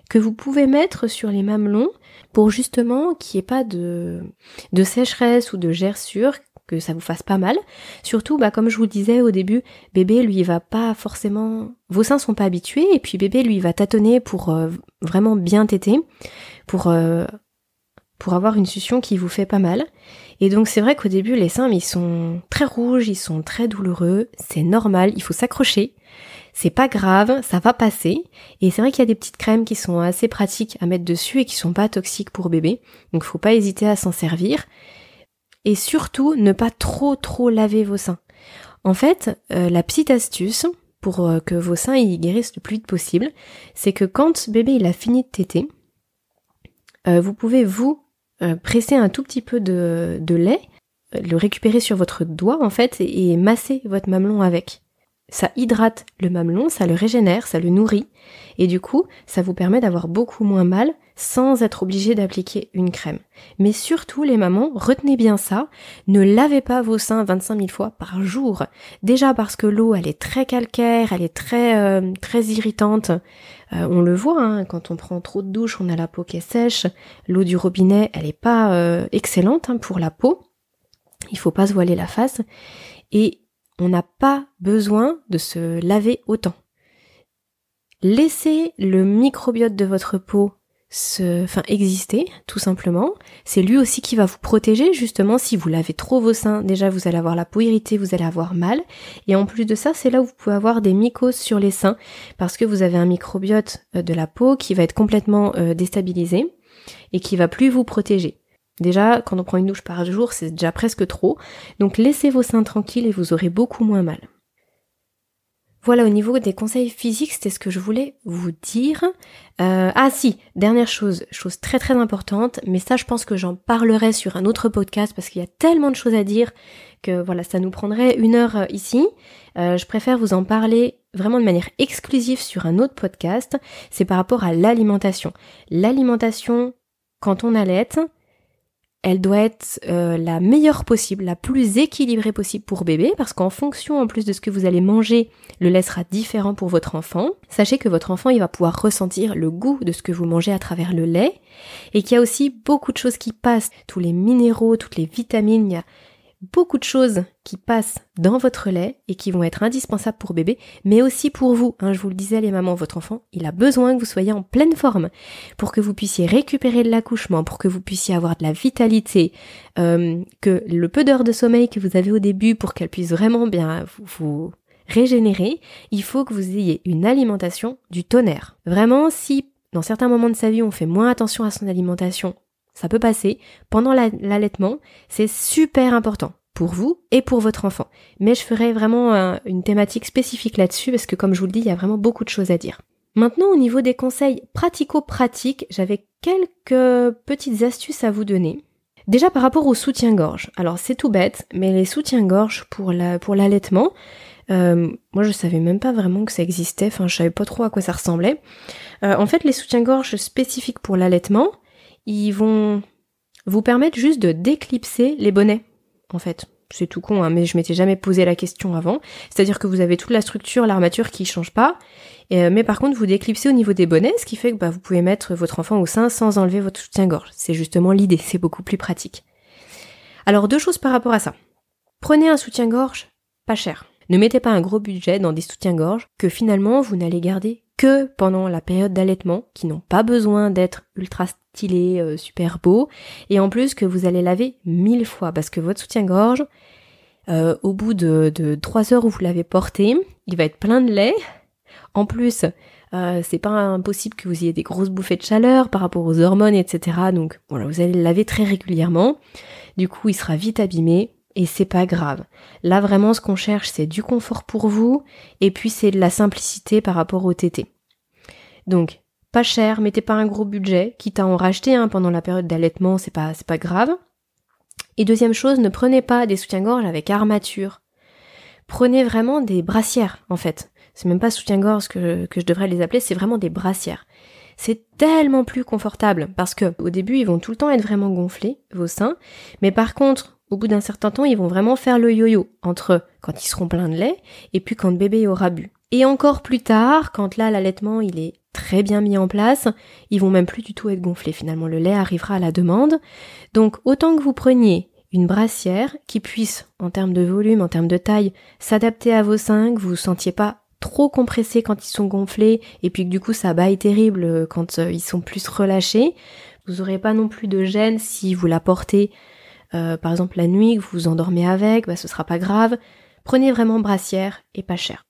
A: que vous pouvez mettre sur les mamelons pour justement qu'il n'y ait pas de, de sécheresse ou de gerçure, que ça vous fasse pas mal. Surtout, bah, comme je vous le disais au début, bébé lui va pas forcément, vos seins sont pas habitués et puis bébé lui va tâtonner pour euh, vraiment bien téter, pour euh, pour avoir une succion qui vous fait pas mal. Et donc c'est vrai qu'au début les seins ils sont très rouges, ils sont très douloureux, c'est normal, il faut s'accrocher. C'est pas grave, ça va passer. Et c'est vrai qu'il y a des petites crèmes qui sont assez pratiques à mettre dessus et qui sont pas toxiques pour bébé. Donc faut pas hésiter à s'en servir. Et surtout, ne pas trop trop laver vos seins. En fait, euh, la petite astuce pour euh, que vos seins y guérissent le plus vite possible, c'est que quand bébé il a fini de téter, euh, vous pouvez vous presser un tout petit peu de, lait, euh, le récupérer sur votre doigt en fait et, masser votre mamelon avec. Ça hydrate le mamelon, ça le régénère, ça le nourrit et du coup ça vous permet d'avoir beaucoup moins mal sans être obligé d'appliquer une crème. Mais surtout les mamans, retenez bien ça, ne lavez pas vos seins 25 000 fois par jour. Déjà parce que l'eau elle est très calcaire, elle est très euh, très irritante. Euh, on le voit, hein, quand on prend trop de douche, on a la peau qui est sèche. L'eau du robinet, elle n'est pas euh, excellente hein, pour la peau. Il faut pas se voiler la face. Et on n'a pas besoin de se laver autant. Laissez le microbiote de votre peau se, enfin, exister, tout simplement. C'est lui aussi qui va vous protéger, justement, si vous lavez trop vos seins. Déjà, vous allez avoir la peau irritée, vous allez avoir mal. Et en plus de ça, c'est là où vous pouvez avoir des mycoses sur les seins, parce que vous avez un microbiote euh, de la peau qui va être complètement euh, déstabilisé et qui va plus vous protéger. Déjà, quand on prend une douche par jour, c'est déjà presque trop. Donc laissez vos seins tranquilles et vous aurez beaucoup moins mal. Voilà, au niveau des conseils physiques, c'était ce que je voulais vous dire. Euh, ah si, dernière chose, chose très très importante, mais ça je pense que j'en parlerai sur un autre podcast parce qu'il y a tellement de choses à dire que voilà, ça nous prendrait une heure euh, ici. Euh, je préfère vous en parler vraiment de manière exclusive sur un autre podcast. C'est par rapport à l'alimentation. L'alimentation, quand on allait, elle doit être euh, la meilleure possible, la plus équilibrée possible pour bébé, parce qu'en fonction en plus de ce que vous allez manger, le lait sera différent pour votre enfant. Sachez que votre enfant, il va pouvoir ressentir le goût de ce que vous mangez à travers le lait, et qu'il y a aussi beaucoup de choses qui passent, tous les minéraux, toutes les vitamines, il y a beaucoup de choses qui passent dans votre lait et qui vont être indispensables pour bébé, mais aussi pour vous. Hein, je vous le disais, les mamans, votre enfant, il a besoin que vous soyez en pleine forme pour que vous puissiez récupérer de l'accouchement, pour que vous puissiez avoir de la vitalité, euh, que le peu d'heures de sommeil que vous avez au début pour qu'elle puisse vraiment bien vous, vous régénérer, il faut que vous ayez une alimentation du tonnerre. Vraiment, si dans certains moments de sa vie on fait moins attention à son alimentation, ça peut passer. Pendant l'allaitement, c'est super important pour vous et pour votre enfant. Mais je ferai vraiment une thématique spécifique là-dessus parce que comme je vous le dis, il y a vraiment beaucoup de choses à dire. Maintenant, au niveau des conseils pratico-pratiques, j'avais quelques petites astuces à vous donner. Déjà par rapport au soutien-gorge. Alors c'est tout bête, mais les soutiens-gorge pour la pour l'allaitement, euh, moi je savais même pas vraiment que ça existait. Enfin, je savais pas trop à quoi ça ressemblait. Euh, en fait, les soutiens-gorge spécifiques pour l'allaitement, ils vont vous permettre juste de déclipser les bonnets, en fait. C'est tout con, hein, mais je m'étais jamais posé la question avant. C'est-à-dire que vous avez toute la structure, l'armature qui change pas, euh, mais par contre vous déclipsez au niveau des bonnets, ce qui fait que bah, vous pouvez mettre votre enfant au sein sans enlever votre soutien-gorge. C'est justement l'idée, c'est beaucoup plus pratique. Alors deux choses par rapport à ça. Prenez un soutien-gorge pas cher. Ne mettez pas un gros budget dans des soutiens-gorge que finalement vous n'allez garder pendant la période d'allaitement, qui n'ont pas besoin d'être ultra stylés, euh, super beaux, et en plus que vous allez laver mille fois, parce que votre soutien-gorge, euh, au bout de, de 3 heures où vous l'avez porté, il va être plein de lait. En plus, euh, c'est pas impossible que vous ayez des grosses bouffées de chaleur par rapport aux hormones, etc. Donc voilà, vous allez le laver très régulièrement. Du coup, il sera vite abîmé et c'est pas grave. Là vraiment ce qu'on cherche c'est du confort pour vous et puis c'est de la simplicité par rapport au TT. Donc pas cher, mettez pas un gros budget, quitte à en racheter un pendant la période d'allaitement, c'est pas pas grave. Et deuxième chose, ne prenez pas des soutiens-gorge avec armature. Prenez vraiment des brassières en fait. C'est même pas soutien-gorge que, que je devrais les appeler, c'est vraiment des brassières. C'est tellement plus confortable parce que au début ils vont tout le temps être vraiment gonflés, vos seins, mais par contre au bout d'un certain temps, ils vont vraiment faire le yo-yo entre quand ils seront pleins de lait et puis quand le bébé aura bu. Et encore plus tard, quand là l'allaitement il est très bien mis en place, ils vont même plus du tout être gonflés. Finalement, le lait arrivera à la demande. Donc autant que vous preniez une brassière qui puisse, en termes de volume, en termes de taille, s'adapter à vos seins, vous vous sentiez pas trop compressés quand ils sont gonflés, et puis que du coup ça baille terrible quand euh, ils sont plus relâchés. Vous n'aurez pas non plus de gêne si vous la portez euh, par exemple la nuit, que vous vous endormez avec, bah, ce sera pas grave. Prenez vraiment brassière et pas cher.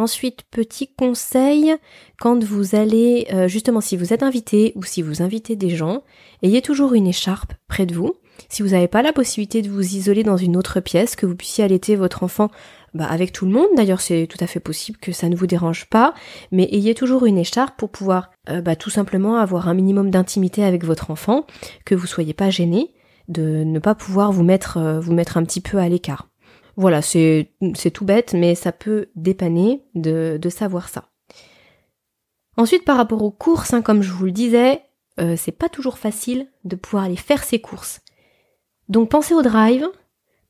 A: Ensuite, petit conseil, quand vous allez, euh, justement si vous êtes invité ou si vous invitez des gens, ayez toujours une écharpe près de vous. Si vous n'avez pas la possibilité de vous isoler dans une autre pièce, que vous puissiez allaiter votre enfant bah, avec tout le monde, d'ailleurs c'est tout à fait possible que ça ne vous dérange pas, mais ayez toujours une écharpe pour pouvoir euh, bah, tout simplement avoir un minimum d'intimité avec votre enfant, que vous soyez pas gêné de ne pas pouvoir vous mettre, euh, vous mettre un petit peu à l'écart. Voilà, c'est tout bête, mais ça peut dépanner de, savoir ça. Ensuite, par rapport aux courses, hein, comme je vous le disais, euh, c'est pas toujours facile de pouvoir aller faire ses courses. Donc pensez au drive,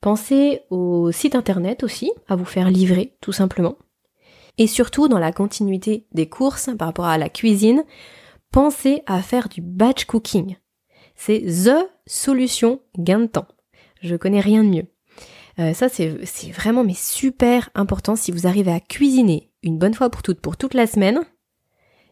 A: pensez au site internet aussi, à vous faire livrer, tout simplement. Et surtout, dans la continuité des courses, par rapport à la cuisine, pensez à faire du batch cooking. C'est THE solution gain de temps. Je connais rien de mieux. Euh, ça, c'est vraiment mais super important si vous arrivez à cuisiner une bonne fois pour toutes pour toute la semaine.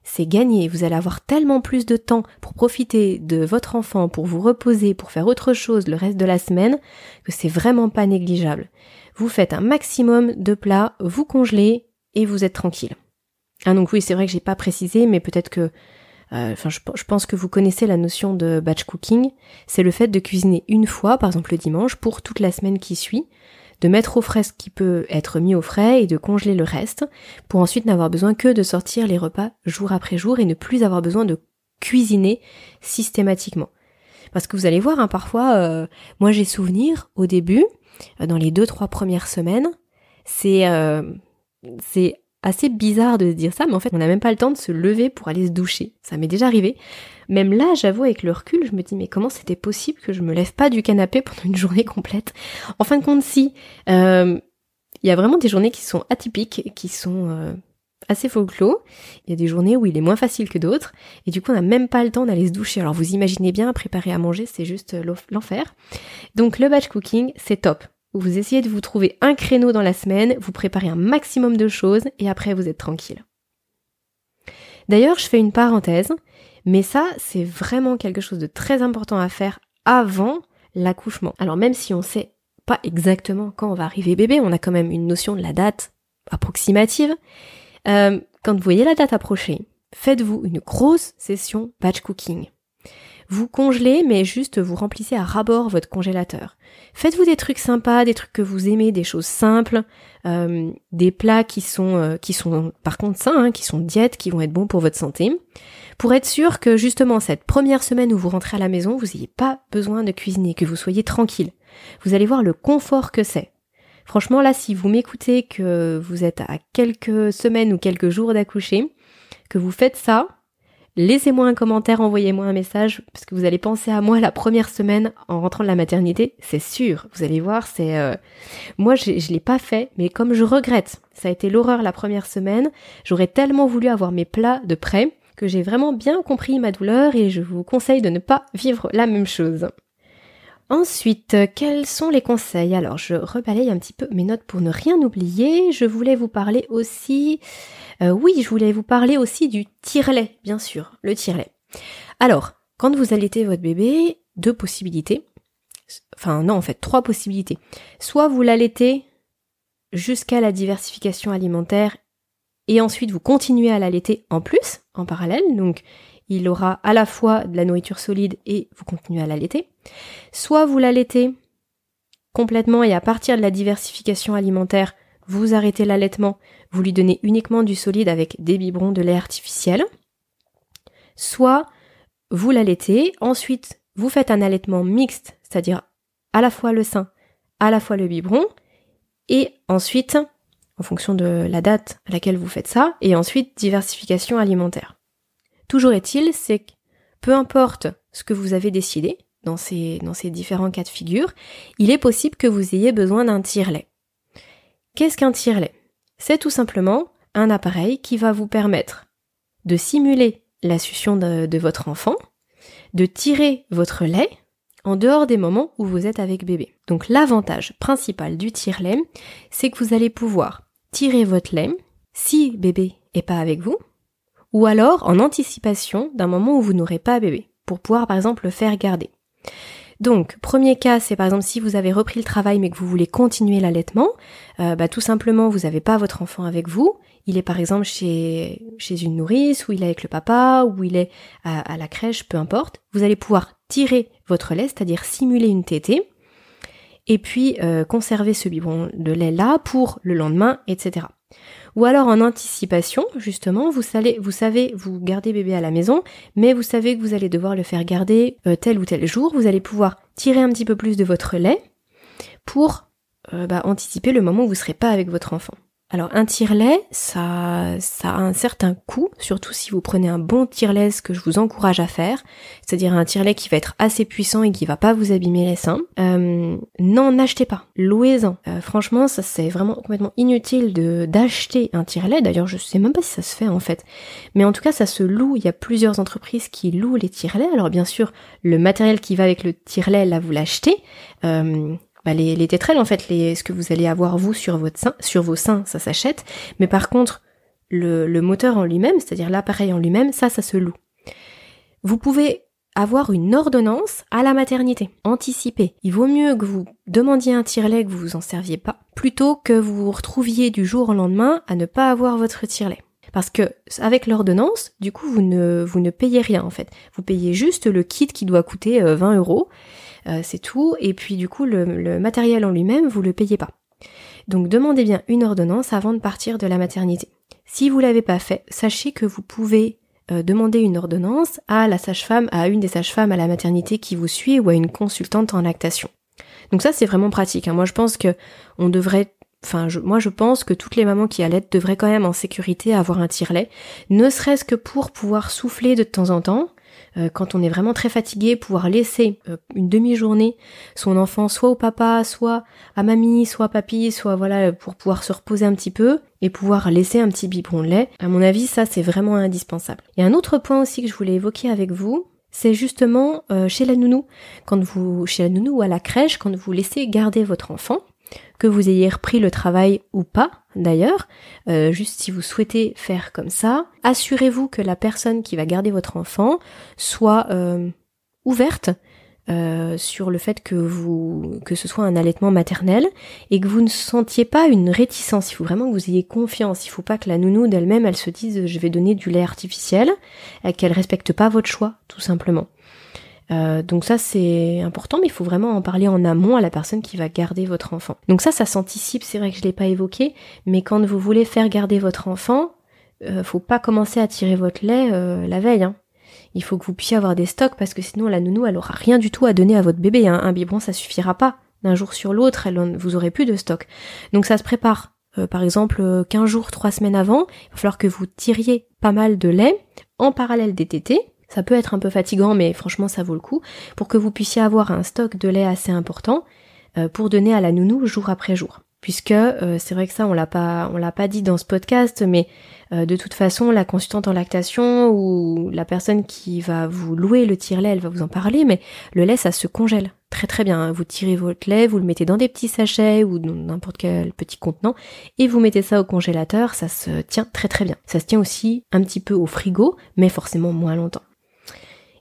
A: C'est gagné. Vous allez avoir tellement plus de temps pour profiter de votre enfant, pour vous reposer, pour faire autre chose le reste de la semaine, que c'est vraiment pas négligeable. Vous faites un maximum de plats, vous congelez et vous êtes tranquille. Ah donc oui, c'est vrai que j'ai pas précisé, mais peut-être que enfin, je, pense que vous connaissez la notion de batch cooking. C'est le fait de cuisiner une fois, par exemple le dimanche, pour toute la semaine qui suit, de mettre au frais ce qui peut être mis au frais et de congeler le reste, pour ensuite n'avoir besoin que de sortir les repas jour après jour et ne plus avoir besoin de cuisiner systématiquement. Parce que vous allez voir, hein, parfois, euh, moi j'ai souvenir au début, euh, dans les deux trois premières semaines, c'est c'est assez bizarre de se dire ça, mais en fait, on n'a même pas le temps de se lever pour aller se doucher. Ça m'est déjà arrivé. Même là, j'avoue, avec le recul, je me dis, mais comment c'était possible que je me lève pas du canapé pendant une journée complète? En fin de compte, si. Euh, il y a vraiment des journées qui sont atypiques, qui sont euh, assez folklore. Il y a des journées où il est moins facile que d'autres, et du coup on n'a même pas le temps d'aller se doucher. Alors vous imaginez bien, préparer à manger, c'est juste euh, l'enfer. Donc le batch cooking, c'est top. Vous essayez de vous trouver un créneau dans la semaine, vous préparez un maximum de choses, et après vous êtes tranquille. D'ailleurs, je fais une parenthèse, mais ça, c'est vraiment quelque chose de très important à faire avant l'accouchement. Alors même si on sait pas exactement quand on va arriver bébé, on a quand même une notion de la date approximative, euh, quand vous voyez la date approcher, faites-vous une grosse session batch cooking. Vous congelez, mais juste vous remplissez à rabord votre congélateur. Faites-vous des trucs sympas, des trucs que vous aimez, des choses simples, euh, des plats qui sont euh, qui sont par contre sains, hein, qui sont diètes, qui vont être bons pour votre santé, pour être sûr que justement cette première semaine où vous rentrez à la maison, vous n'ayez pas besoin de cuisiner, que vous soyez tranquille. Vous allez voir le confort que c'est. Franchement, là, si vous m'écoutez, que vous êtes à quelques semaines ou quelques jours d'accoucher, que vous faites ça, laissez-moi un commentaire, envoyez-moi un message, parce que vous allez penser à moi la première semaine en rentrant de la maternité, c'est sûr. Vous allez voir, c'est... Euh, moi, je, je l'ai pas fait, mais comme je regrette, ça a été l'horreur la première semaine, j'aurais tellement voulu avoir mes plats de près que j'ai vraiment bien compris ma douleur et je vous conseille de ne pas vivre la même chose. Ensuite, quels sont les conseils? Alors, je rebalaye un petit peu mes notes pour ne rien oublier. Je voulais vous parler aussi... Euh, oui, je voulais vous parler aussi du tire-lait, bien sûr, le tire-lait. Alors, quand vous allaitez votre bébé, deux possibilités. Enfin, non, en fait, trois possibilités. Soit vous l'allaitez jusqu'à la diversification alimentaire et ensuite vous continuez à l'allaiter en plus, en parallèle. Donc, il aura à la fois de la nourriture solide et vous continuez à l'allaiter. Soit vous l'allaitez complètement et à partir de la diversification alimentaire, vous arrêtez l'allaitement, vous lui donnez uniquement du solide avec des biberons de lait artificiel. Soit vous l'allaitez, ensuite vous faites un allaitement mixte, c'est-à-dire à la fois le sein, à la fois le biberon, et ensuite, en fonction de la date à laquelle vous faites ça, et ensuite diversification alimentaire. Toujours est-il, c'est que peu importe ce que vous avez décidé dans ces, différents cas de figure, il est possible que vous ayez besoin d'un tire-lait. Qu'est-ce qu'un tire-lait C'est tout simplement un appareil qui va vous permettre de simuler la succion de, de votre enfant, de tirer votre lait en dehors des moments où vous êtes avec bébé. Donc l'avantage principal du tire-lait, c'est que vous allez pouvoir tirer votre lait si bébé est pas avec vous, ou alors en anticipation d'un moment où vous n'aurez pas bébé, pour pouvoir par exemple le faire garder. Donc, premier cas, c'est par exemple si vous avez repris le travail mais que vous voulez continuer l'allaitement, euh, bah, tout simplement vous n'avez pas votre enfant avec vous, il est par exemple chez, chez une nourrice, ou il est avec le papa, ou il est à, la crèche, peu importe, vous allez pouvoir tirer votre lait, c'est-à-dire simuler une tétée, et puis euh, conserver ce biberon de lait là pour le lendemain, etc. Ou alors en anticipation, justement, vous savez, vous gardez bébé à la maison, mais vous savez que vous allez devoir le faire garder euh, tel ou tel jour. Vous allez pouvoir tirer un petit peu plus de votre lait pour euh, bah, anticiper le moment où vous ne serez pas avec votre enfant. Alors un tire-lait, ça, ça a un certain coût, surtout si vous prenez un bon tire-lait, ce que je vous encourage à faire, c'est-à-dire un tire-lait qui va être assez puissant et qui va pas vous abîmer les seins. Euh, non, n'achetez pas, louez-en. Euh, franchement, ça c'est vraiment complètement inutile d'acheter un tire-lait. D'ailleurs, je sais même pas si ça se fait en fait, mais en tout cas, ça se loue. Il y a plusieurs entreprises qui louent les tire-laits. Alors bien sûr, le matériel qui va avec le tire-lait, là vous l'achetez. Euh, bah, les, les tétrelles, en fait, les, ce que vous allez avoir vous sur vos seins, ça s'achète. Mais par contre, le, moteur en lui-même, c'est-à-dire l'appareil en lui-même, ça, ça se loue. Vous pouvez avoir une ordonnance à la maternité, anticiper. Il vaut mieux que vous demandiez un tire-lait que vous vous en serviez pas, plutôt que vous vous retrouviez du jour au lendemain à ne pas avoir votre tire-lait. Parce que avec l'ordonnance, du coup, vous ne, vous ne payez rien en fait. Vous payez juste le kit qui doit coûter 20 euh, euros euh, c'est tout. Et puis du coup, le, matériel en lui-même, vous le payez pas. Donc demandez bien une ordonnance avant de partir de la maternité. Si vous l'avez pas fait, sachez que vous pouvez euh, demander une ordonnance à la sage-femme, à une des sages-femmes à la maternité qui vous suit ou à une consultante en lactation. Donc ça c'est vraiment pratique. Hein. Moi je pense que on devrait Enfin, moi je pense que toutes les mamans qui allaitent devraient quand même en sécurité avoir un tire-lait, ne serait-ce que pour pouvoir souffler de temps en temps, quand on est vraiment très fatigué, pouvoir laisser euh, une demi-journée son enfant soit au papa, soit à mamie, soit à papy, soit voilà pour pouvoir se reposer un petit peu et pouvoir laisser un petit biberon de lait. À mon avis, ça c'est vraiment indispensable. Et un autre point aussi que je voulais évoquer avec vous, c'est justement euh, chez la nounou, quand vous chez la nounou ou à la crèche, quand vous laissez garder votre enfant, que vous ayez repris le travail ou pas d'ailleurs, euh, juste si vous souhaitez faire comme ça, assurez-vous que la personne qui va garder votre enfant soit euh, ouverte euh, sur le fait que vous que ce soit un allaitement maternel et que vous ne sentiez pas une réticence. Il faut vraiment que vous ayez confiance. Il faut pas que la nounou d'elle-même elle se dise je vais donner du lait artificiel, qu'elle respecte pas votre choix tout simplement. Euh, donc ça c'est important, mais il faut vraiment en parler en amont à la personne qui va garder votre enfant. Donc ça, ça s'anticipe. C'est vrai que je l'ai pas évoqué, mais quand vous voulez faire garder votre enfant, euh, faut pas commencer à tirer votre lait euh, la veille. Hein. Il faut que vous puissiez avoir des stocks parce que sinon la nounou elle aura rien du tout à donner à votre bébé. Hein. Un biberon ça suffira pas. D'un jour sur l'autre, elle, vous aurez plus de stock. Donc ça se prépare. par exemple, 15 jours, 3 semaines avant, il va falloir que vous tiriez pas mal de lait en parallèle des tétés ça peut être un peu fatigant, mais franchement, ça vaut le coup, pour que vous puissiez avoir un stock de lait assez important euh, pour donner à la nounou jour après jour. Puisque euh, c'est vrai que ça, on l'a pas, on l'a pas dit dans ce podcast, mais euh, de toute façon, la consultante en lactation ou la personne qui va vous louer le tire-lait, elle va vous en parler, mais le lait, ça se congèle très très bien. Vous tirez votre lait, vous le mettez dans des petits sachets ou dans n'importe quel petit contenant et vous mettez ça au congélateur, ça se tient très très bien. Ça se tient aussi un petit peu au frigo, mais forcément moins longtemps.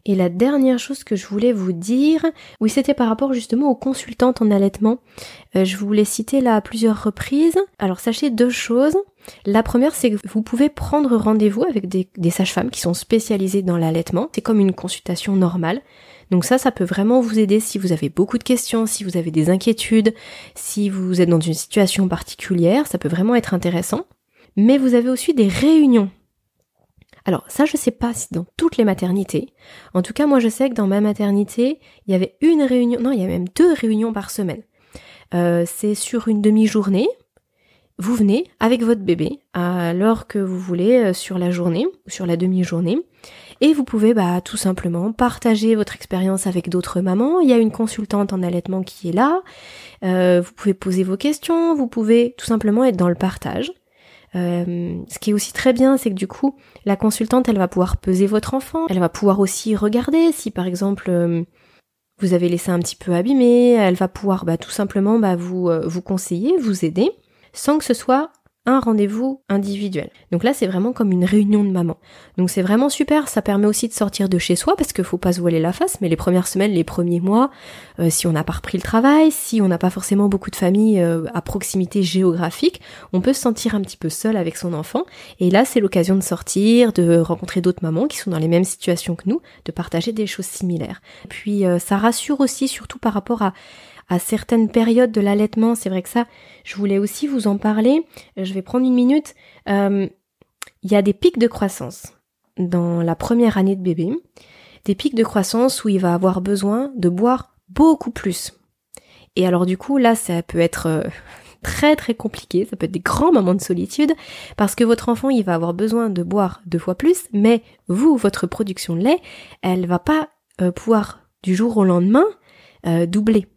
A: Et la dernière chose que je voulais vous dire, oui, c'était par rapport justement aux consultantes en allaitement. Euh, je voulais citer là à plusieurs reprises. Alors sachez deux choses. La première, c'est que vous pouvez prendre rendez-vous avec des, des sages-femmes qui sont spécialisées dans l'allaitement. C'est comme une consultation normale. Donc ça, ça peut vraiment vous aider si vous avez beaucoup de questions, si vous avez des inquiétudes, si vous êtes dans une situation particulière, ça peut vraiment être intéressant. Mais vous avez aussi des réunions alors ça, je sais pas si dans toutes les maternités. En tout cas, moi, je sais que dans ma maternité, il y avait une réunion, non, il y a même deux réunions par semaine. Euh, c'est sur une demi-journée. Vous venez avec votre bébé à l'heure que vous voulez euh, sur la journée ou sur la demi-journée. Et vous pouvez bah, tout simplement partager votre expérience avec d'autres mamans. Il y a une consultante en allaitement qui est là. Euh, vous pouvez poser vos questions. Vous pouvez tout simplement être dans le partage. Euh, ce qui est aussi très bien, c'est que du coup, la consultante, elle va pouvoir peser votre enfant, elle va pouvoir aussi regarder si par exemple euh, vous avez laissé un petit peu abîmé, elle va pouvoir bah, tout simplement bah, vous, euh, vous conseiller, vous aider, sans que ce soit un rendez-vous individuel. Donc là, c'est vraiment comme une réunion de maman. Donc c'est vraiment super, ça permet aussi de sortir de chez soi parce qu'il faut pas se voiler la face, mais les premières semaines, les premiers mois, euh, si on n'a pas repris le travail, si on n'a pas forcément beaucoup de familles euh, à proximité géographique, on peut se sentir un petit peu seul avec son enfant. Et là, c'est l'occasion de sortir, de rencontrer d'autres mamans qui sont dans les mêmes situations que nous, de partager des choses similaires. Puis euh, ça rassure aussi, surtout par rapport à à certaines périodes de l'allaitement. C'est vrai que ça, je voulais aussi vous en parler. Je vais prendre une minute. Euh, il y a des pics de croissance dans la première année de bébé. Des pics de croissance où il va avoir besoin de boire beaucoup plus. Et alors du coup, là, ça peut être euh, très très compliqué, ça peut être des grands moments de solitude, parce que votre enfant, il va avoir besoin de boire deux fois plus, mais vous, votre production de lait, elle va pas euh, pouvoir du jour au lendemain doubler.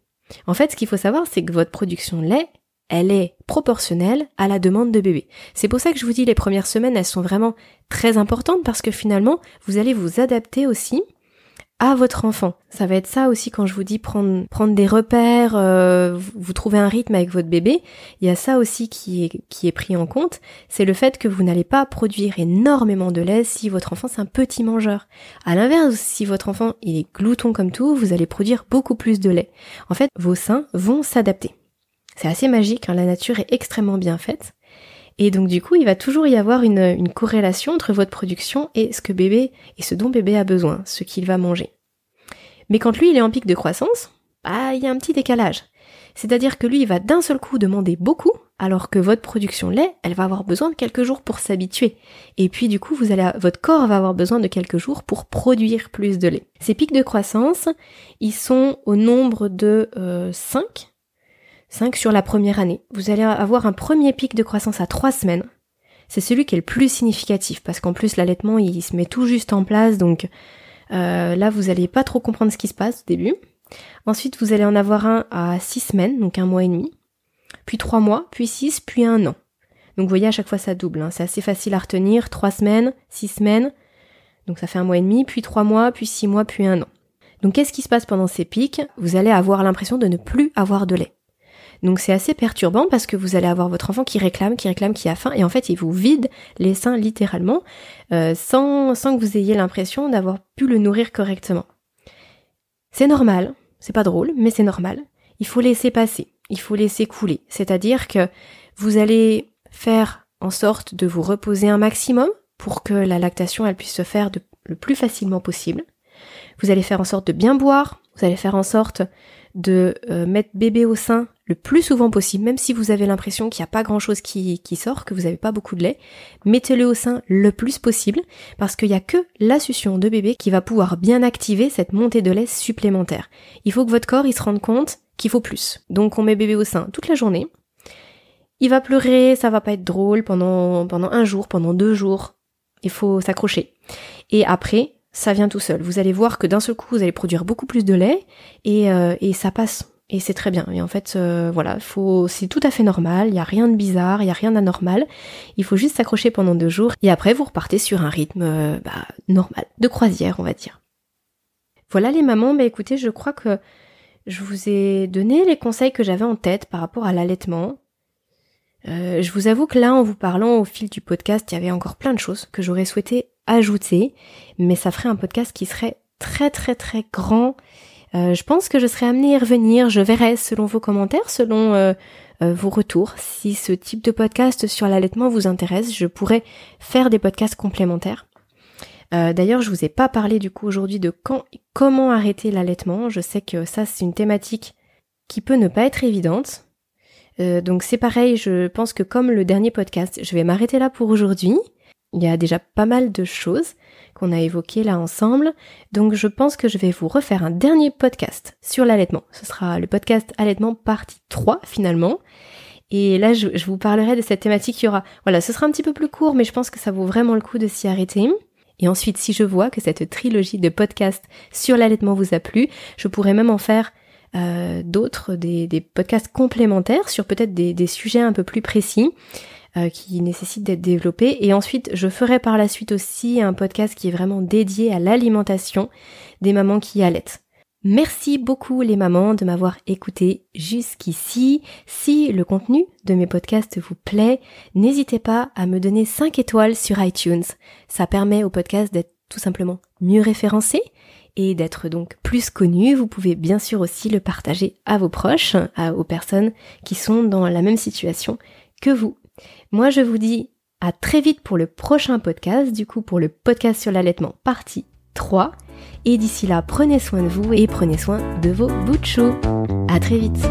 A: En fait, ce qu'il faut savoir, c'est que votre production lait, elle est proportionnelle à la demande de bébé. C'est pour ça que je vous dis les premières semaines, elles sont vraiment très importantes parce que finalement, vous allez vous adapter aussi à votre enfant. Ça va être ça aussi quand je vous dis prendre, prendre des repères, euh, vous trouver un rythme avec votre bébé. Il y a ça aussi qui est, qui est pris en compte. C'est le fait que vous n'allez pas produire énormément de lait si votre enfant c'est un petit mangeur. À l'inverse, si votre enfant il est glouton comme tout, vous allez produire beaucoup plus de lait. En fait, vos seins vont s'adapter. C'est assez magique, hein, la nature est extrêmement bien faite. Et donc du coup, il va toujours y avoir une, corrélation entre votre production et ce que bébé et ce dont bébé a besoin, ce qu'il va manger. Mais quand lui il est en pic de croissance, bah il y a un petit décalage. C'est-à-dire que lui il va d'un seul coup demander beaucoup, alors que votre production lait, elle va avoir besoin de quelques jours pour s'habituer. Et puis du coup, vous allez, votre corps va avoir besoin de quelques jours pour produire plus de lait. Ces pics de croissance, ils sont au nombre de euh, 5 5 sur la première année. Vous allez avoir un premier pic de croissance à 3 semaines. C'est celui qui est le plus significatif parce qu'en plus l'allaitement il se met tout juste en place donc euh, là vous allez pas trop comprendre ce qui se passe au début. Ensuite vous allez en avoir un à 6 semaines, donc un mois et demi, puis 3 mois, puis 6, puis un an. Donc vous voyez à chaque fois ça double, hein. c'est assez facile à retenir, 3 semaines, 6 semaines, donc ça fait un mois et demi, puis 3 mois, puis 6 mois, puis un an. Donc qu'est-ce qui se passe pendant ces pics? Vous allez avoir l'impression de ne plus avoir de lait. Donc c'est assez perturbant parce que vous allez avoir votre enfant qui réclame, qui réclame, qui a faim, et en fait il vous vide les seins littéralement, euh, sans, que vous ayez l'impression d'avoir pu le nourrir correctement. C'est normal, c'est pas drôle, mais c'est normal. Il faut laisser passer, il faut laisser couler. C'est-à-dire que vous allez faire en sorte de vous reposer un maximum pour que la lactation puisse se faire le plus facilement possible. Vous allez faire en sorte de bien boire, vous allez faire en sorte de euh, mettre bébé au sein le plus souvent possible, même si vous avez l'impression qu'il n'y a pas grand chose qui, qui sort, que vous n'avez pas beaucoup de lait, mettez-le au sein le plus possible, parce qu'il n'y a que la succion de bébé qui va pouvoir bien activer cette montée de lait supplémentaire. Il faut que votre corps il se rende compte qu'il faut plus. Donc on met bébé au sein toute la journée. Il va pleurer, ça va pas être drôle pendant, pendant un jour, pendant deux jours. Il faut s'accrocher. Et après, ça vient tout seul. Vous allez voir que d'un seul coup, vous allez produire beaucoup plus de lait et, euh, ça passe. Et c'est très bien. Et en fait, euh, voilà, faut, c'est tout à fait normal. Il n'y a rien de bizarre, il n'y a rien d'anormal. Il faut juste s'accrocher pendant deux jours et après vous repartez sur un rythme euh, bah, normal, de croisière, on va dire. Voilà les mamans. Bah écoutez, je crois que je vous ai donné les conseils que j'avais en tête par rapport à l'allaitement. Euh, je vous avoue que là, en vous parlant au fil du podcast, il y avait encore plein de choses que j'aurais souhaité ajouter, mais ça ferait un podcast qui serait très très très grand. Euh, je pense que je serai amenée à y revenir. Je verrai selon vos commentaires, selon euh, vos retours. Si ce type de podcast sur l'allaitement vous intéresse, je pourrais faire des podcasts complémentaires. D'ailleurs, je vous ai pas parlé du coup aujourd'hui de quand, comment arrêter l'allaitement. Je sais que ça c'est une thématique qui peut ne pas être évidente. Euh, donc c'est pareil, je pense que comme le dernier podcast, je vais m'arrêter là pour aujourd'hui. Il y a déjà pas mal de choses qu'on a évoquées là ensemble, donc je pense que je vais vous refaire un dernier podcast sur l'allaitement. Ce sera le podcast allaitement partie 3 finalement. Et là, je, vous parlerai de cette thématique. Il y aura, voilà, ce sera un petit peu plus court, mais je pense que ça vaut vraiment le coup de s'y arrêter. Et ensuite, si je vois que cette trilogie de podcasts sur l'allaitement vous a plu, je pourrais même en faire euh, d'autres, des, podcasts complémentaires sur peut-être des, sujets un peu plus précis euh, qui nécessitent d'être développés. Et ensuite, je ferai par la suite aussi un podcast qui est vraiment dédié à l'alimentation des mamans qui allaitent. Merci beaucoup les mamans de m'avoir écouté jusqu'ici. Si le contenu de mes podcasts vous plaît, n'hésitez pas à me donner 5 étoiles sur iTunes. Ça permet au podcast d'être tout simplement mieux référencé et d'être donc plus connu, vous pouvez bien sûr aussi le partager à vos proches, aux personnes qui sont dans la même situation que vous. Moi, je vous dis à très vite pour le prochain podcast, du coup pour le podcast sur l'allaitement partie 3. Et d'ici là, prenez soin de vous et prenez soin de vos bouts de chou. À très vite.